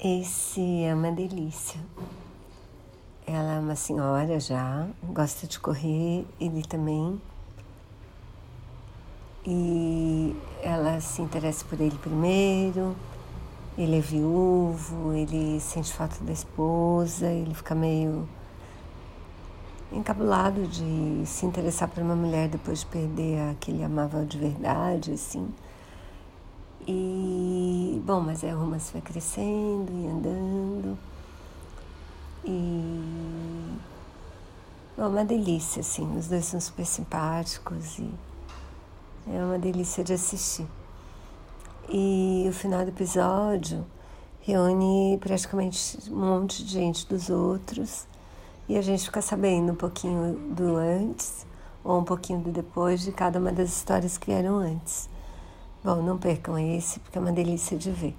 Esse é uma delícia. Ela é uma senhora já, gosta de correr, ele também. E ela se interessa por ele primeiro. Ele é viúvo, ele sente falta da esposa, ele fica meio encabulado de se interessar por uma mulher depois de perder a que ele amava de verdade, assim. Bom, mas aí romance vai crescendo e andando. E. Bom, uma delícia, assim. Os dois são super simpáticos e é uma delícia de assistir. E o final do episódio reúne praticamente um monte de gente dos outros e a gente fica sabendo um pouquinho do antes ou um pouquinho do depois de cada uma das histórias que vieram antes. Bom, não percam esse, porque é uma delícia de ver.